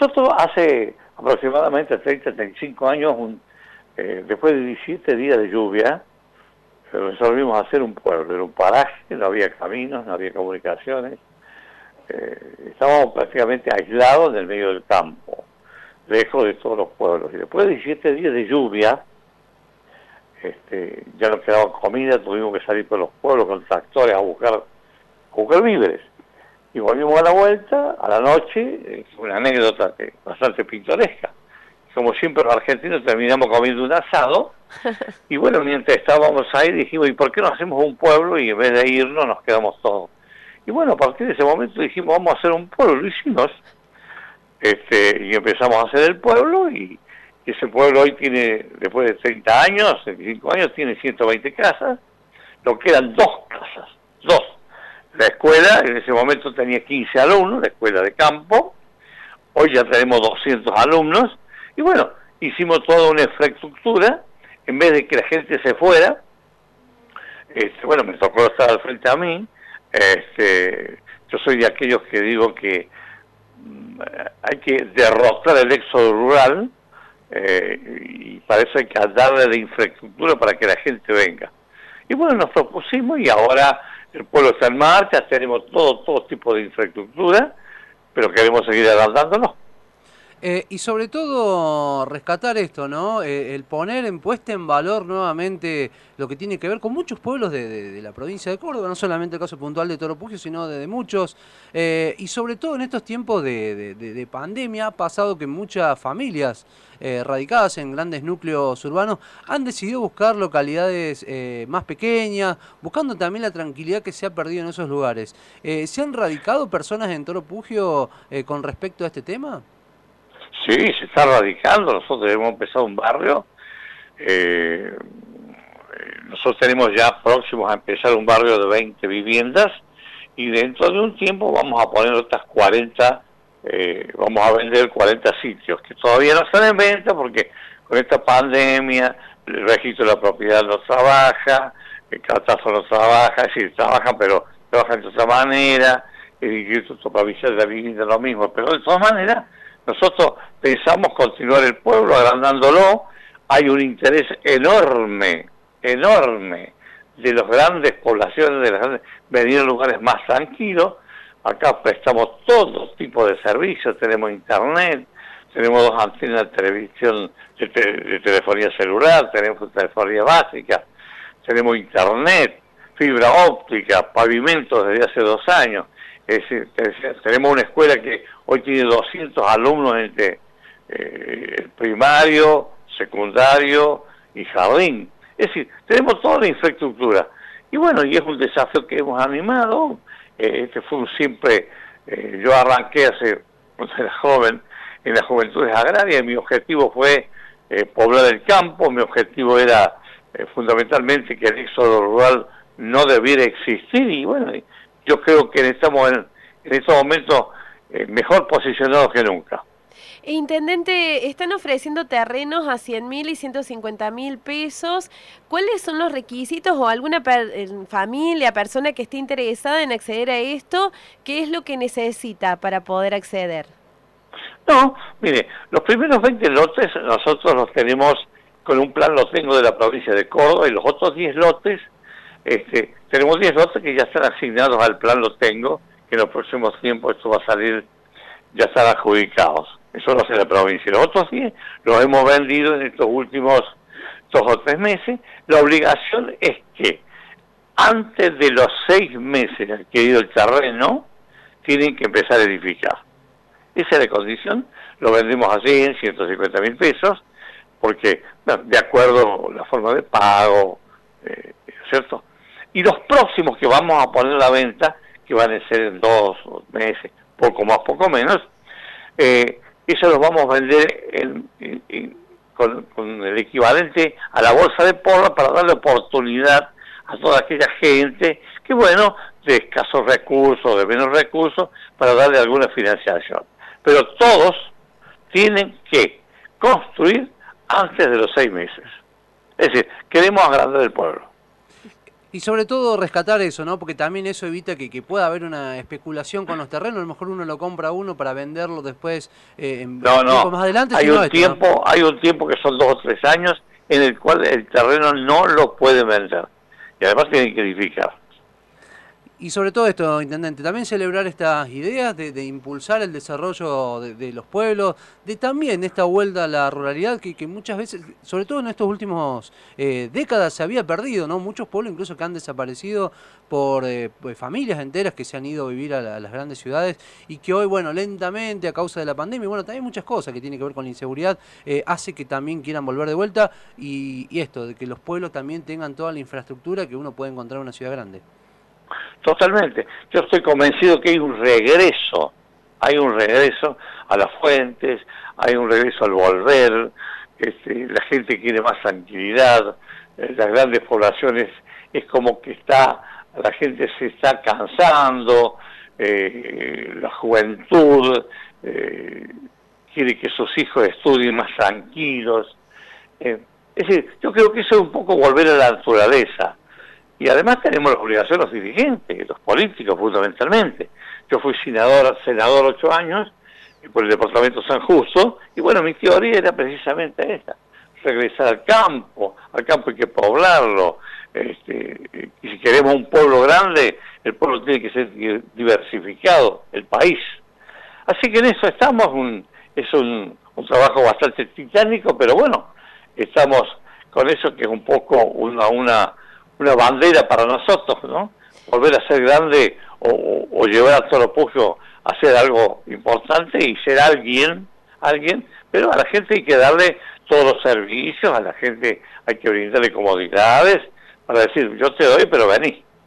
Nosotros hace aproximadamente 30, 35 años, eh, después de 17 días de lluvia, resolvimos hacer un pueblo, era un paraje, no había caminos, no había comunicaciones, eh, estábamos prácticamente aislados en el medio del campo, lejos de todos los pueblos. Y después de 17 días de lluvia, este, ya no quedaba comida, tuvimos que salir por los pueblos con tractores a buscar, a buscar víveres. Y volvimos a la vuelta, a la noche, una anécdota bastante pintoresca. Como siempre los argentinos terminamos comiendo un asado, y bueno, mientras estábamos ahí dijimos, ¿y por qué no hacemos un pueblo y en vez de irnos nos quedamos todos? Y bueno, a partir de ese momento dijimos, vamos a hacer un pueblo, lo hicimos, este, y empezamos a hacer el pueblo, y, ese pueblo hoy tiene, después de 30 años, 35 años, tiene 120 casas, lo quedan dos casas, dos. La escuela, en ese momento tenía 15 alumnos, la escuela de campo, hoy ya tenemos 200 alumnos, y bueno, hicimos toda una infraestructura, en vez de que la gente se fuera, este, bueno, me tocó estar al frente a mí, este, yo soy de aquellos que digo que mm, hay que derrotar el éxodo rural eh, y para eso hay que darle de infraestructura para que la gente venga. Y bueno, nos propusimos y ahora el pueblo está en marcha, tenemos todo, todo tipo de infraestructura, pero queremos seguir adelantándolo. Eh, y sobre todo rescatar esto, ¿no? Eh, el poner en puesta en valor nuevamente lo que tiene que ver con muchos pueblos de, la provincia de Córdoba, no solamente el caso puntual de Toropugio, sino de, muchos. Eh, y sobre todo en estos tiempos de, pandemia ha pasado que muchas familias radicadas en grandes núcleos urbanos han decidido buscar localidades más pequeñas, buscando también la tranquilidad que se ha perdido en esos lugares. ¿Se han radicado personas en Toropugio con respecto a este tema? Sí, se está radicando. Nosotros hemos empezado un barrio. Eh, nosotros tenemos ya próximos a empezar un barrio de 20 viviendas y dentro de un tiempo vamos a poner otras 40, eh, vamos a vender 40 sitios que todavía no están en venta porque con esta pandemia el registro de la propiedad no trabaja, el catastro no trabaja, es decir, trabajan pero trabajan de otra manera, el Instituto Provincial de la Vivienda lo mismo, pero de todas maneras nosotros pensamos continuar el pueblo agrandándolo, hay un interés enorme, enorme de las grandes poblaciones, de las grandes, venir a lugares más tranquilos. Acá prestamos todo tipo de servicios, tenemos internet, tenemos dos antenas de televisión, de, telefonía celular, tenemos telefonía básica, tenemos internet, fibra óptica, pavimentos desde hace dos años. Es decir, tenemos una escuela que hoy tiene 200 alumnos entre eh, primario, secundario y jardín. Es decir, tenemos toda la infraestructura. Y bueno, y es un desafío que hemos animado. Eh, este fue un siempre, eh, yo arranqué hace, cuando era joven, en las juventudes agrarias, mi objetivo fue poblar el campo, mi objetivo era fundamentalmente que el éxodo rural no debiera existir y bueno, yo creo que estamos en, en estos momentos eh, mejor posicionados que nunca. Intendente, están ofreciendo terrenos a 100 mil y 150 mil pesos. ¿Cuáles son los requisitos o alguna familia, persona que esté interesada en acceder a esto? ¿Qué es lo que necesita para poder acceder? No, mire, los primeros 20 lotes nosotros los tenemos con un plan, los tengo de la provincia de Córdoba y los otros 10 lotes este, tenemos 10 lotes que ya están asignados al plan, lo tengo, que en los próximos tiempos esto va a salir, ya están adjudicados. Eso lo hace la provincia. Los otros 10 los hemos vendido en estos últimos dos o tres meses. La obligación es que antes de los seis meses adquirido el terreno, tienen que empezar a edificar. Esa es la condición. Lo vendemos así en 150 mil pesos, porque de acuerdo a la forma de pago, eh, ¿cierto? Y los próximos que vamos a poner a la venta, que van a ser en dos meses, poco más, poco menos, eh, eso los vamos a vender con, el equivalente a la bolsa de porra para darle oportunidad a toda aquella gente que, bueno, de escasos recursos, de menos recursos, para darle alguna financiación. Pero todos tienen que construir antes de los seis meses. Es decir, queremos agrandar el pueblo. Y sobre todo rescatar eso, ¿no? Porque también eso evita que, que, pueda haber una especulación con los terrenos. A lo mejor uno lo compra uno para venderlo después eh, en no, no. más adelante. Hay un tiempo, hay un tiempo que son dos o tres años en el cual el terreno no lo puede vender y además tiene que edificar. Y sobre todo esto, Intendente, también celebrar estas ideas de, impulsar el desarrollo de, los pueblos, de también esta vuelta a la ruralidad que, muchas veces, sobre todo en estos últimos eh, décadas, se había perdido, ¿no? Muchos pueblos incluso que han desaparecido por eh, pues, familias enteras que se han ido a vivir a, las grandes ciudades y que hoy, bueno, lentamente a causa de la pandemia, bueno, también muchas cosas que tienen que ver con la inseguridad, eh, hace que también quieran volver de vuelta y, y esto, de que los pueblos también tengan toda la infraestructura que uno puede encontrar en una ciudad grande. Totalmente. Yo estoy convencido que hay un regreso, hay un regreso a las fuentes, hay un regreso al volver, este, la gente quiere más tranquilidad, eh, las grandes poblaciones es como que está, la gente se está cansando, eh, la juventud eh, quiere que sus hijos estudien más tranquilos. es decir, yo creo que eso es un poco volver a la naturaleza. Y además tenemos la obligación los dirigentes, los políticos fundamentalmente. Yo fui senador, senador ocho años por el departamento San Justo, y bueno, mi teoría era precisamente esta, regresar al campo, al campo hay que poblarlo, este, y si queremos un pueblo grande, el pueblo tiene que ser diversificado, el país. Así que en eso estamos, un, es un, un trabajo bastante titánico, pero bueno, estamos con eso que es un poco una, una una bandera para nosotros, ¿no? Volver a ser grande o, llevar a Toro Pujo a hacer algo importante y ser alguien, alguien, pero a la gente hay que darle todos los servicios, a la gente hay que brindarle comodidades para decir, yo te doy, pero vení.